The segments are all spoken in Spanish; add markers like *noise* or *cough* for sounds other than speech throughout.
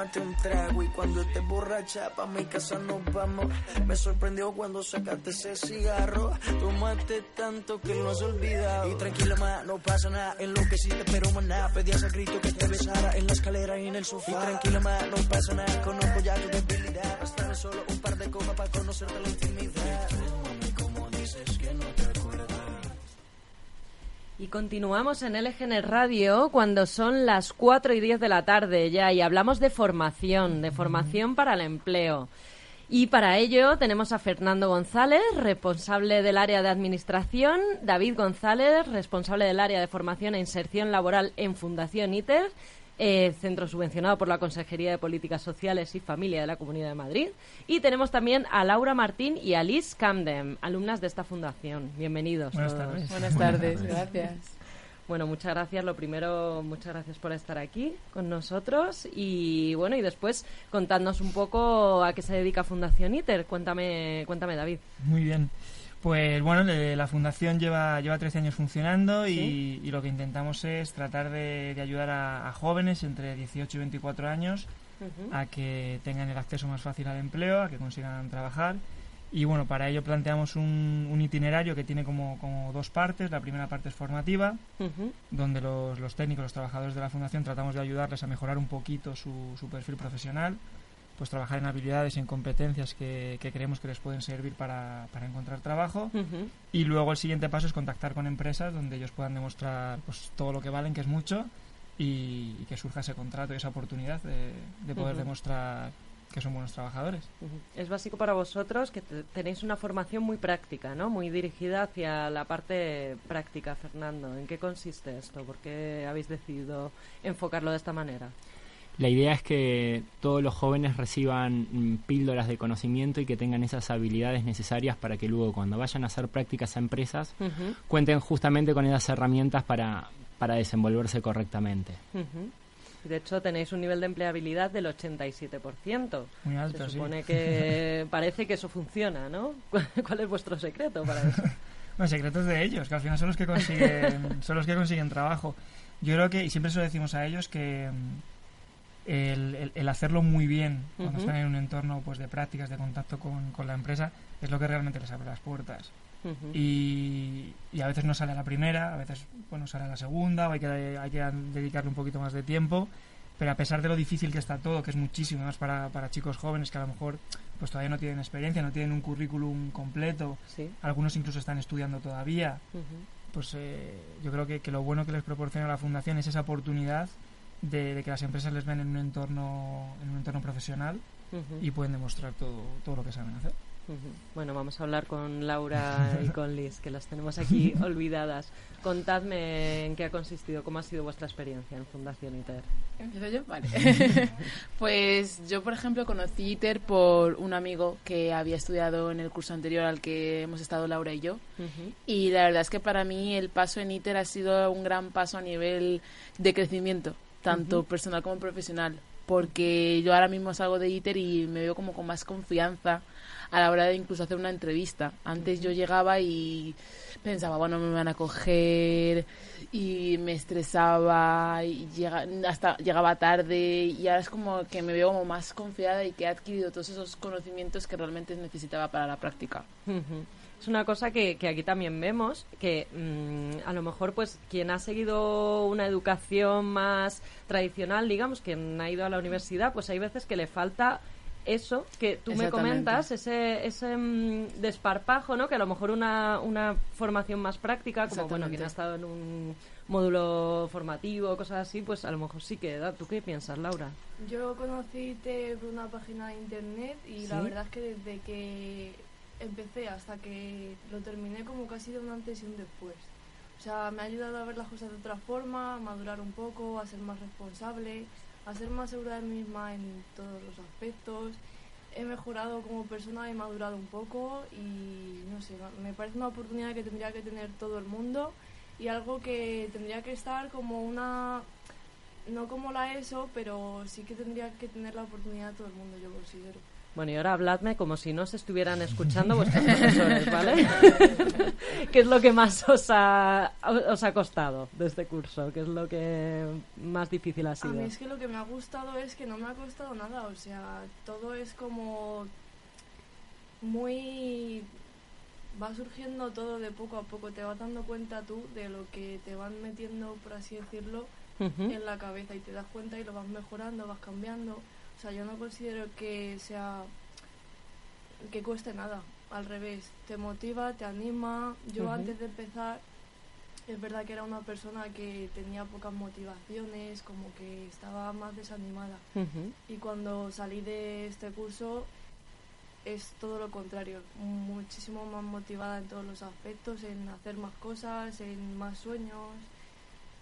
tómate un trago y cuando estés borracha pa' mi casa nos vamos. Me sorprendió cuando sacaste ese cigarro. Tomaste tanto que no has olvidado. Y tranquila, ma, no pasa nada. En lo que sí te espero, maná. Pedías a grito que te besara en la escalera y en el sofá. Y tranquila, ma, no pasa nada. Conozco ya tu debilidad. Bastaba solo un par de copas para conocerte la intimidad. Y continuamos en LGN Radio cuando son las 4 y 10 de la tarde ya y hablamos de formación, de formación para el empleo. Y para ello tenemos a Fernando González, responsable del área de administración, David González, responsable del área de formación e inserción laboral en Fundación ITER, eh, centro subvencionado por la Consejería de Políticas Sociales y Familia de la Comunidad de Madrid. Y tenemos también a Laura Martín y a Liz Camden, alumnas de esta fundación. Bienvenidos. Buenas todos. tardes. Buenas tardes, gracias. Bueno, muchas gracias. Lo primero, muchas gracias por estar aquí con nosotros y bueno, y después contadnos un poco a qué se dedica Fundación ITER. Cuéntame, cuéntame David. Muy bien. Pues bueno, la fundación lleva, lleva 13 años funcionando y, y lo que intentamos es tratar de, de ayudar a, a jóvenes entre 18 y 24 años a que tengan el acceso más fácil al empleo, a que consigan trabajar. Y bueno, para ello planteamos un, un itinerario que tiene como, como dos partes. La primera parte es formativa, donde los, los técnicos, los trabajadores de la fundación tratamos de ayudarles a mejorar un poquito su, su perfil profesional, pues trabajar en habilidades y en competencias que, que creemos que les pueden servir para, para encontrar trabajo. Y luego el siguiente paso es contactar con empresas donde ellos puedan demostrar pues, todo lo que valen, que es mucho, y, y que surja ese contrato y esa oportunidad de, de poder demostrar que son buenos trabajadores. Es básico para vosotros que te- tenéis una formación muy práctica, ¿no? Muy dirigida hacia la parte práctica, Fernando. ¿En qué consiste esto? ¿Por qué habéis decidido enfocarlo de esta manera? La idea es que todos los jóvenes reciban mm, píldoras de conocimiento y que tengan esas habilidades necesarias para que luego cuando vayan a hacer prácticas a empresas cuenten justamente con esas herramientas para, para desenvolverse correctamente. De hecho, tenéis un nivel de empleabilidad del 87%. Muy alto, Se sí. supone que *laughs* parece que eso funciona, ¿no? *laughs* ¿Cuál es vuestro secreto para eso? *laughs* Bueno, secretos de ellos, que al final son los que consiguen, son los que consiguen trabajo. Yo creo que, y siempre se lo decimos a ellos, que mm, el, el- el hacerlo muy bien cuando están en un entorno pues de prácticas, de contacto con, con la empresa, es lo que realmente les abre las puertas. Y, y a veces no sale a la primera, a veces bueno sale a la segunda, o hay que, hay que dedicarle un poquito más de tiempo. Pero a pesar de lo difícil que está todo, que es muchísimo más para, para chicos jóvenes que a lo mejor pues todavía no tienen experiencia, no tienen un currículum completo, Sí. algunos incluso están estudiando todavía, pues eh, yo creo que, que lo bueno que les proporciona la fundación es esa oportunidad de, de que las empresas les ven en un entorno en un entorno profesional y pueden demostrar todo, todo lo que saben hacer. Bueno, vamos a hablar con Laura y con Liz, que las tenemos aquí *laughs* olvidadas. Contadme en qué ha consistido, cómo ha sido vuestra experiencia en Fundación ITER. ¿Empiezo yo? Vale. *laughs* pues yo, por ejemplo, conocí ITER por un amigo que había estudiado en el curso anterior al que hemos estado Laura y yo. Y la verdad es que para mí el paso en ITER ha sido un gran paso a nivel de crecimiento, tanto personal como profesional. Porque yo ahora mismo salgo de ITER y me veo como con más confianza a la hora de incluso hacer una entrevista. Antes yo llegaba y pensaba, bueno, me van a coger y me estresaba y llega, hasta llegaba tarde y ahora es como que me veo como más confiada y que he adquirido todos esos conocimientos que realmente necesitaba para la práctica. Es una cosa que, que aquí también vemos, que mm, a lo mejor pues quien ha seguido una educación más tradicional, digamos, quien ha ido a la universidad, pues hay veces que le falta eso que tú me comentas, ese, ese mm, desparpajo, ¿no? Que a lo mejor una, una formación más práctica, como bueno, quien ha estado en un módulo formativo, cosas así, pues a lo mejor sí que da. ¿Tú qué piensas, Laura? Yo conocí ITER por una página de internet y la verdad es que desde que empecé hasta que lo terminé como casi de un antes y un después. O sea, me ha ayudado a ver las cosas de otra forma, a madurar un poco, a ser más responsable, a ser más segura de mí misma en todos los aspectos. He mejorado como persona, he madurado un poco y no sé, me parece una oportunidad que tendría que tener todo el mundo y algo que tendría que estar como una, no como la ESO, pero sí que tendría que tener la oportunidad todo el mundo, yo considero. Bueno, y ahora habladme como si no se estuvieran escuchando vuestros profesores, ¿vale? *laughs* ¿Qué es lo que más os ha, os ha costado de este curso? ¿Qué es lo que más difícil ha A sido? mí es que lo que me ha gustado es que no me ha costado nada, o sea, todo es como muy... va surgiendo todo de poco a poco, te vas dando cuenta tú de lo que te van metiendo, por así decirlo, en la cabeza y te das cuenta y lo vas mejorando, vas cambiando. O sea, yo no considero que sea que cueste nada, al revés, te motiva, te anima. Yo antes de empezar es verdad que era una persona que tenía pocas motivaciones, como que estaba más desanimada. Y cuando salí de este curso es todo lo contrario, muchísimo más motivada en todos los aspectos, en hacer más cosas, en más sueños,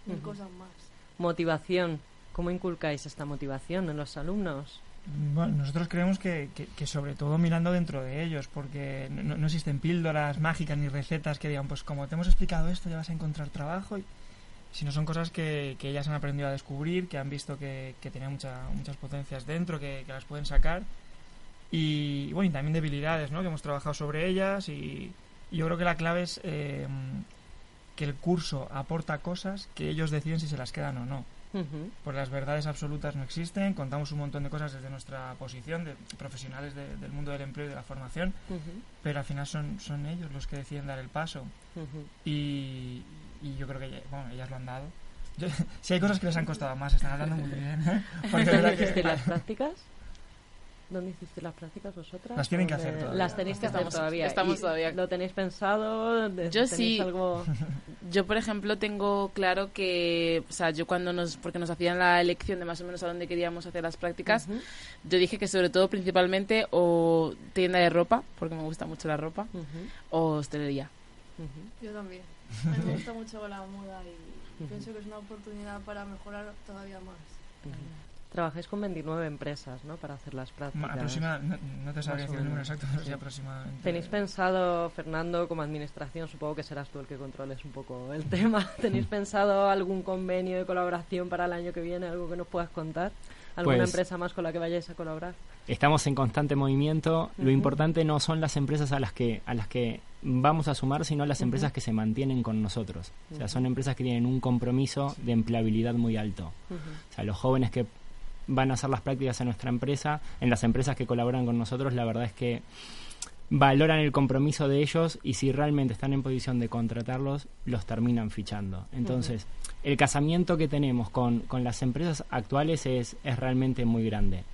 Ujú. cosas más. Motivación. ¿Cómo inculcáis esta motivación en los alumnos? Bueno, nosotros creemos que, que- que sobre todo mirando dentro de ellos, porque no, no existen píldoras mágicas ni recetas que digan, pues como te hemos explicado esto, ya vas a encontrar trabajo, y, sino son cosas que, que ellas han aprendido a descubrir, que han visto que, que tienen mucha- muchas potencias dentro, que, las pueden sacar, y bueno, y también debilidades, ¿no? Que hemos trabajado sobre ellas, y, y yo creo que la clave es eh, que el curso aporta cosas que ellos deciden si se las quedan o no Ujú. pues las verdades absolutas no existen, contamos un montón de cosas desde nuestra posición de profesionales de- del mundo del empleo y de la formación, pero al final son, son ellos los que deciden dar el paso y, y yo creo que bueno, ellas lo han dado. Yo- *laughs* si hay cosas que les han costado más, están hablando muy bien. ¿eh? *laughs* Porque es ¿Dónde verdad que- las prácticas? ¿Dónde hicisteis las prácticas vosotras? Las tienen que ¿Dónde- hacer todavía. Las tenéis que hacer Estamos- todavía. estamos ¿Y todavía. ¿Lo tenéis pensado? ¿De- Yo tenéis sí. algo...? *laughs* Yo, por ejemplo, tengo claro que, o sea, yo cuando nos, porque nos hacían la elección de más o menos a dónde queríamos hacer las prácticas, yo dije que sobre todo, principalmente, o tienda de ropa, porque me gusta mucho la ropa, o hostelería. Yo también. *laughs* A mí me gusta mucho la moda y pienso que es una oportunidad para mejorar todavía más. Trabajáis con 29 empresas, ¿no? Para hacer las prácticas. aproxima- no, no te sabría decir el número exacto, pero sí sí. aproximadamente. ¿Tenéis pensado, Fernando, como administración, supongo que serás tú el que controles un poco el tema, *laughs* ¿tenéis pensado algún convenio de colaboración para el año que viene, algo que nos puedas contar? ¿Alguna Pues- empresa más con la que vayáis a colaborar? Estamos en constante movimiento. Lo importante no son las empresas a las que a las que vamos a sumar, sino las empresas que se mantienen con nosotros. O sea, son empresas que tienen un compromiso de empleabilidad muy alto. O sea, los jóvenes que van a hacer las prácticas en nuestra empresa, en las empresas que colaboran con nosotros, la verdad es que valoran el compromiso de ellos y si realmente están en posición de contratarlos, los terminan fichando. Entonces, el casamiento que tenemos con, con las empresas actuales es, es realmente muy grande.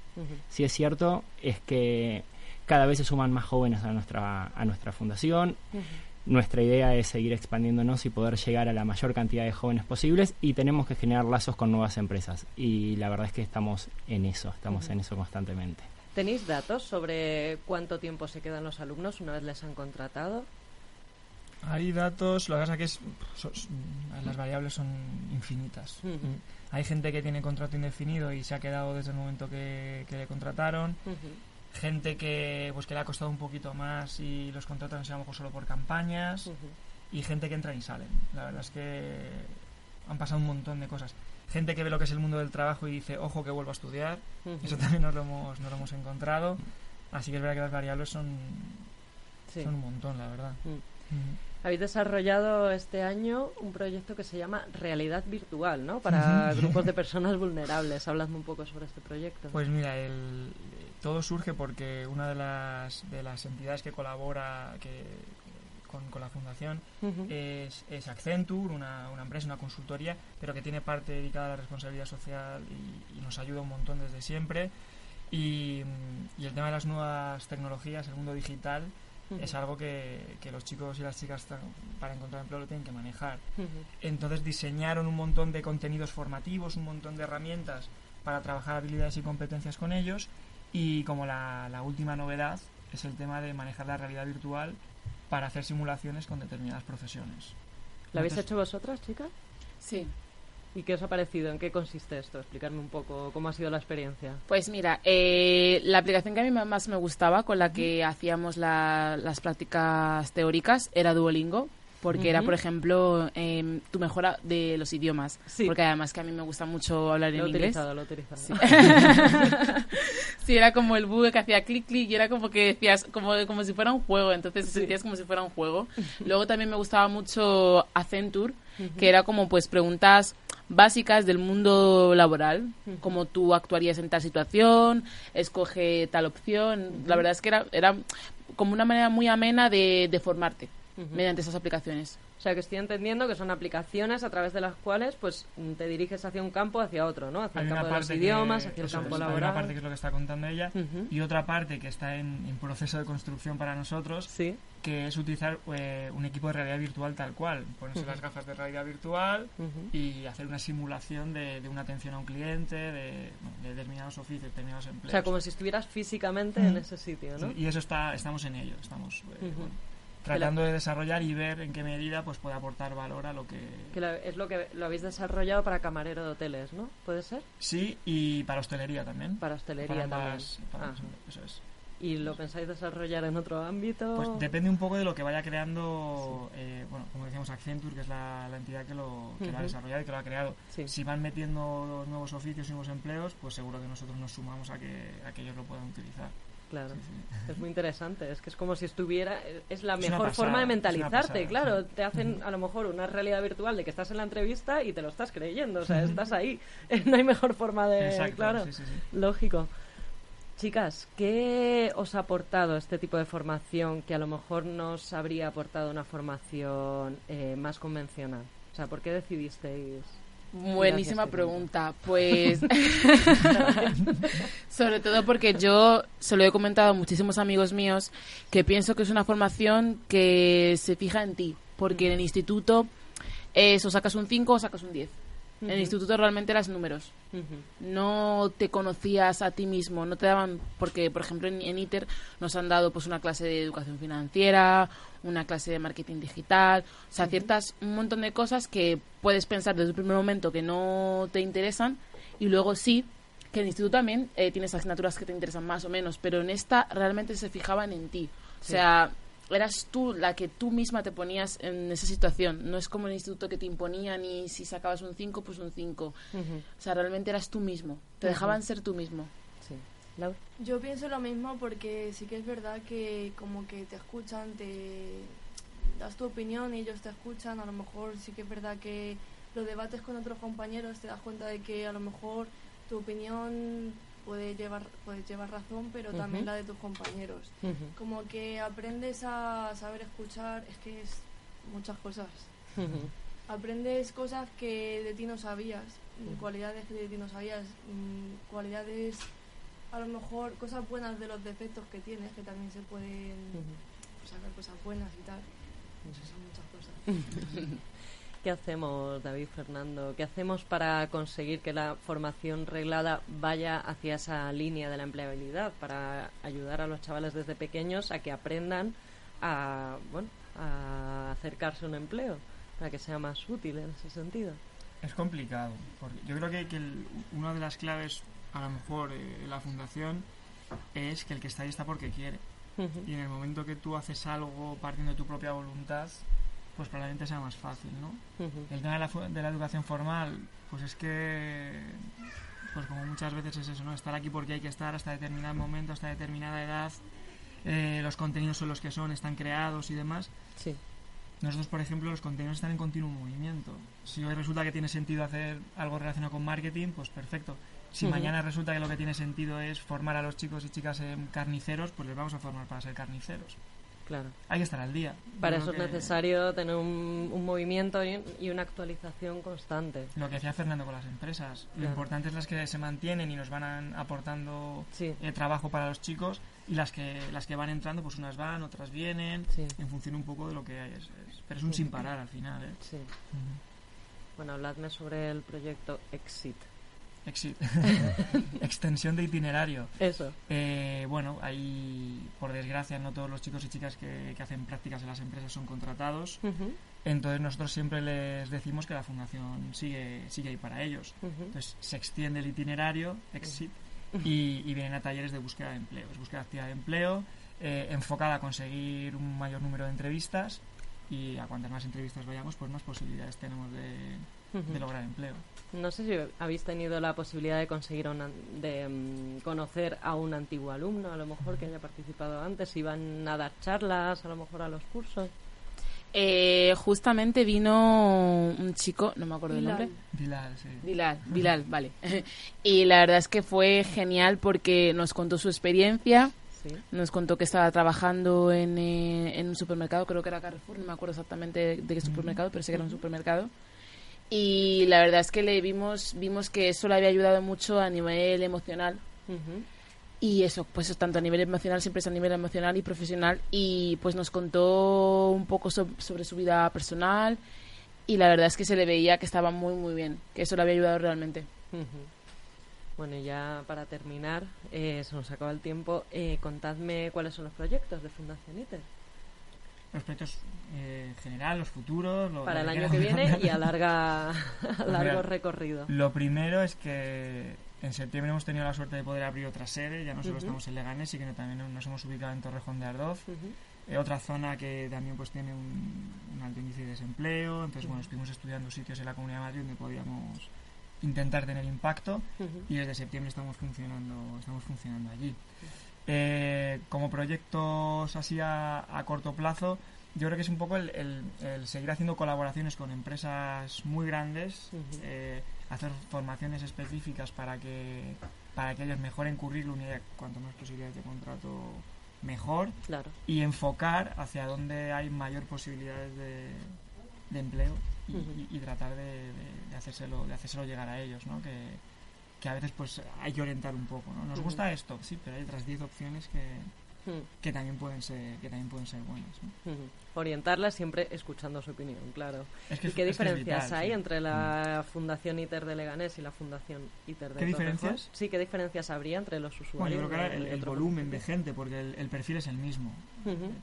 Si es cierto, es que cada vez se suman más jóvenes a nuestra, a nuestra fundación. Nuestra idea es seguir expandiéndonos y poder llegar a la mayor cantidad de jóvenes posibles y tenemos que generar lazos con nuevas empresas. Y la verdad es que estamos en eso, estamos en eso constantemente. ¿Tenéis datos sobre cuánto tiempo se quedan los alumnos una vez les han contratado? Hay datos, lo que pasa que es, so- s- las variables son infinitas. Hay gente que tiene contrato indefinido y se ha quedado desde el momento que, que le contrataron. Gente que pues que le ha costado un poquito más y los contratan a lo mejor solo por campañas. Ujú. Y gente que entra y salen. La verdad es que han pasado un montón de cosas. Gente que ve lo que es el mundo del trabajo y dice, ojo que vuelvo a estudiar. Ujú. Eso también nos lo hemos, nos lo hemos encontrado. Así que es verdad que las variables son, Sí. son un montón, la verdad. Mm. Ujú. Habéis desarrollado este año un proyecto que se llama Realidad Virtual, ¿no? Para grupos de *laughs* personas vulnerables. Habladme un poco sobre este proyecto. Pues mira, el, todo surge porque una de las, de las entidades que colabora que, con, con la fundación Ujú. es, es Accenture, una, una empresa, una consultoría, pero que tiene parte dedicada a la responsabilidad social y, y nos ayuda un montón desde siempre. Y, y el tema de las nuevas tecnologías, el mundo digital, Ujú. es algo que, que los chicos y las chicas para encontrar empleo lo tienen que manejar. Ujú. Entonces diseñaron un montón de contenidos formativos, un montón de herramientas para trabajar habilidades y competencias con ellos y como la, la última novedad es el tema de manejar la realidad virtual para hacer simulaciones con determinadas profesiones. ¿Lo habéis Entonces, hecho vosotras, chicas? Sí. ¿Y qué os ha parecido? ¿En qué consiste esto? Explicarme un poco cómo ha sido la experiencia. Pues mira, eh, la aplicación que a mí más me gustaba, con la que hacíamos la- las prácticas teóricas, era Duolingo, porque era, por ejemplo, em, tu mejora de los idiomas. Sí. Porque además que a mí me gusta mucho hablar Lo en inglés. lo he utilizado. *laughs* Sí, era como el bug que hacía clic clic y era como que decías, como, como si fuera un juego, entonces sentías como si fuera un juego. *laughs* Luego también me gustaba mucho Accenture, que era como pues preguntas básicas del mundo laboral, como tú actuarías en tal situación, escoge tal opción. La verdad es que era, era como una manera muy amena de, de formarte mediante esas aplicaciones. O sea, que estoy entendiendo que son aplicaciones a través de las cuales pues te diriges hacia un campo o hacia otro, ¿no? Hacia hay el campo de los que- idiomas, hacia el campo es, Hay laboral. una parte que es lo que está contando ella y otra parte que está en, en proceso de construcción para nosotros, Sí. que es utilizar eh, un equipo de realidad virtual tal cual. Ponerse las gafas de realidad virtual y hacer una simulación de, de una atención a un cliente, de, determinados oficios, determinados O empleos. sea, como si estuvieras físicamente en ese sitio, ¿no? Sí, y eso está, estamos en ello, estamos eh, bueno, tratando de desarrollar y ver en qué medida pues puede aportar valor a lo que... Que lo- es lo que lo habéis desarrollado para camarero de hoteles, ¿no? ¿Puede ser? Sí, y para hostelería también. Para hostelería Para ambas- también. para ambas, eso es. ¿Y lo pensáis desarrollar en otro ámbito? Pues depende un poco de lo que vaya creando, eh, bueno, como decíamos, Accenture, que es la, la entidad que lo, que lo ha desarrollado y que lo ha creado. Sí. Si van metiendo nuevos oficios y nuevos empleos, pues seguro que nosotros nos sumamos a que, a que ellos lo puedan utilizar. Claro. Sí, sí. Es muy interesante, es que es como si estuviera, es la Es mejor pasada, forma de mentalizarte, pasada, claro, sí. te hacen a lo mejor una realidad virtual de que estás en la entrevista y te lo estás creyendo, o sea, estás ahí, *laughs* no hay mejor forma de, Exacto, claro, lógico. Chicas, ¿qué os ha aportado este tipo de formación que a lo mejor nos habría aportado una formación eh, más convencional? O sea, ¿por qué decidisteis? Buenísima Gracias, pregunta. Pues *laughs* sobre todo porque yo se lo he comentado a muchísimos amigos míos que pienso que es una formación que se fija en ti, porque en el instituto es o sacas un 5 o sacas un 10. En el instituto realmente eras números. No te conocías a ti mismo, no te daban, porque por ejemplo en, en ITER nos han dado pues una clase de educación financiera, una clase de marketing digital, o sea, ciertas, un montón de cosas que puedes pensar desde el primer momento que no te interesan y luego sí, que en el instituto también eh, tienes asignaturas que te interesan más o menos, pero en esta realmente se fijaban en ti. O Sí. sea, eras tú la que tú misma te ponías en esa situación. No es como en el instituto que te imponían y si sacabas un 5, pues un 5. Ujú. O sea, realmente eras tú mismo. Te dejaban ser tú mismo. Sí. Laura. Yo pienso lo mismo porque sí que es verdad que como que te escuchan, te das tu opinión y ellos te escuchan. A lo mejor sí que es verdad que lo debates con otros compañeros, te das cuenta de que a lo mejor tu opinión puede llevar, puede llevar razón, pero también la de tus compañeros. Como que aprendes a saber escuchar, es que es muchas cosas. Aprendes cosas que de ti no sabías, cualidades que de ti no sabías, mm, cualidades, a lo mejor cosas buenas de los defectos que tienes, que también se pueden sacar cosas buenas y tal. Eso son muchas cosas. *laughs* ¿Qué hacemos, David Fernando? ¿Qué hacemos para conseguir que la formación reglada vaya hacia esa línea de la empleabilidad? Para ayudar a los chavales desde pequeños a que aprendan a, bueno, a acercarse a un empleo, para que sea más útil en ese sentido. Es complicado, porque yo creo que, que el- una de las claves, a lo mejor, eh, la fundación es que el que está ahí está porque quiere. Y en el momento que tú haces algo partiendo de tu propia voluntad, pues probablemente sea más fácil, ¿no? El tema de la, de la educación formal, pues es que, pues como muchas veces es eso, ¿no? Estar aquí porque hay que estar hasta determinado momento, hasta determinada edad, eh, los contenidos son los que son, están creados y demás. Sí. Nosotros, por ejemplo, los contenidos están en continuo movimiento. Si hoy resulta que tiene sentido hacer algo relacionado con marketing, pues perfecto. Si mañana resulta que lo que tiene sentido es formar a los chicos y chicas en carniceros, pues les vamos a formar para ser carniceros. Claro. Hay que estar al día. Para eso es que necesario tener un, un movimiento y, una actualización constante. Lo que hacía Fernando con las empresas. Lo importante es las que se mantienen y nos van aportando Sí. eh, trabajo para los chicos y las que las que van entrando, pues unas van, otras vienen, Sí. en función un poco de lo que hay. Es- es- pero es un sin parar al final. ¿eh? Sí. Bueno, habladme sobre el proyecto Exit. Exit. *laughs* extensión de itinerario. Eso. Eh, bueno, ahí, por desgracia, no todos los chicos y chicas que, que hacen prácticas en las empresas son contratados. Entonces nosotros siempre les decimos que la fundación sigue, sigue ahí para ellos. Entonces se extiende el itinerario, exit, y, y vienen a talleres de búsqueda de empleo. Es búsqueda activa de empleo, eh, enfocada a conseguir un mayor número de entrevistas y a cuantas más entrevistas vayamos, pues más posibilidades tenemos de lograr empleo. No sé si habéis tenido la posibilidad de conseguir un an- de mm, conocer a un antiguo alumno, a lo mejor que haya participado antes, iban a dar charlas, a lo mejor a los cursos. Eh, justamente vino un chico, no me acuerdo del Bilal. nombre. Bilal, sí. Bilal, Bilal, *laughs* vale. *laughs* y la verdad es que fue genial porque nos contó su experiencia, Sí. nos contó que estaba trabajando en, eh, en un supermercado, creo que era Carrefour, no me acuerdo exactamente de, de qué supermercado, pero sé que era un supermercado. Y la verdad es que le vimos, vimos que eso le había ayudado mucho a nivel emocional. Ujú. Y eso, pues tanto a nivel emocional, siempre es a nivel emocional y profesional. Y pues nos contó un poco so- sobre su vida personal. Y la verdad es que se le veía que estaba muy, muy bien, que eso le había ayudado realmente. Ujú. Bueno, y ya para terminar, eh, se nos acaba el tiempo. Eh, contadme cuáles son los proyectos de Fundación ITER Los proyectos eh, en general, los futuros... lo- para el año que viene contar. y a, *laughs* larga, a largo mira, recorrido. Lo primero es que en septiembre hemos tenido la suerte de poder abrir otra sede, ya no solo estamos en Leganés, sino que también nos hemos ubicado en Torrejón de Ardoz, eh, otra zona que también pues tiene un, un alto índice de desempleo, entonces bueno, estuvimos estudiando sitios en la Comunidad de Madrid donde podíamos intentar tener impacto y desde septiembre estamos funcionando, estamos funcionando allí. Eh, como proyectos así a, a corto plazo, yo creo que es un poco el, el- el seguir haciendo colaboraciones con empresas muy grandes, eh, hacer formaciones específicas para que para que ellos mejoren currículum y cuanto más posibilidades de contrato mejor Claro. y enfocar hacia donde hay mayor posibilidades de, de empleo y, Ujú. y- y tratar de, de- de hacérselo de hacérselo llegar a ellos ¿no? que, que a veces pues hay que orientar un poco ¿no? nos gusta esto sí pero hay otras 10 opciones que, Ujú. que también pueden ser que también pueden ser buenas ¿no? Ujú. Orientarla siempre escuchando su opinión, claro. Es que ¿Y qué diferencias vital, hay sí. Mm. entre la Fundación ITER de Leganés y la Fundación ITER de ¿Qué Torrejón? diferencias? Sí, ¿qué diferencias habría entre los usuarios? bueno yo creo que el, volumen de gente porque el, el perfil es el mismo.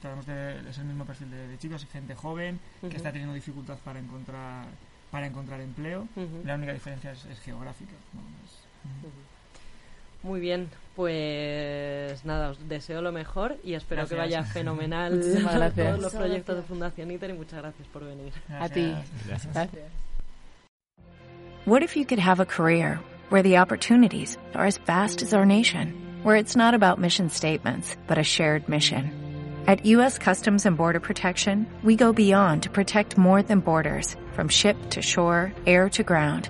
Tratamos de- es el mismo perfil de, de chicos gente joven que está teniendo dificultad para encontrar para encontrar empleo la única diferencia es, es geográfica ¿no? Es- Muy bien, pues nada, os deseo lo mejor y espero que vaya fenomenal *laughs* gracias. todos los Muchas proyectos de. Fundación ITER y muchas gracias por venir. A ti. Gracias. Gracias. What if you could have a career where the opportunities are as vast as our nation, where it's not about mission statements, but a shared mission? At U.S. Customs and Border Protection, we go beyond to protect more than borders, from ship to shore, air to ground,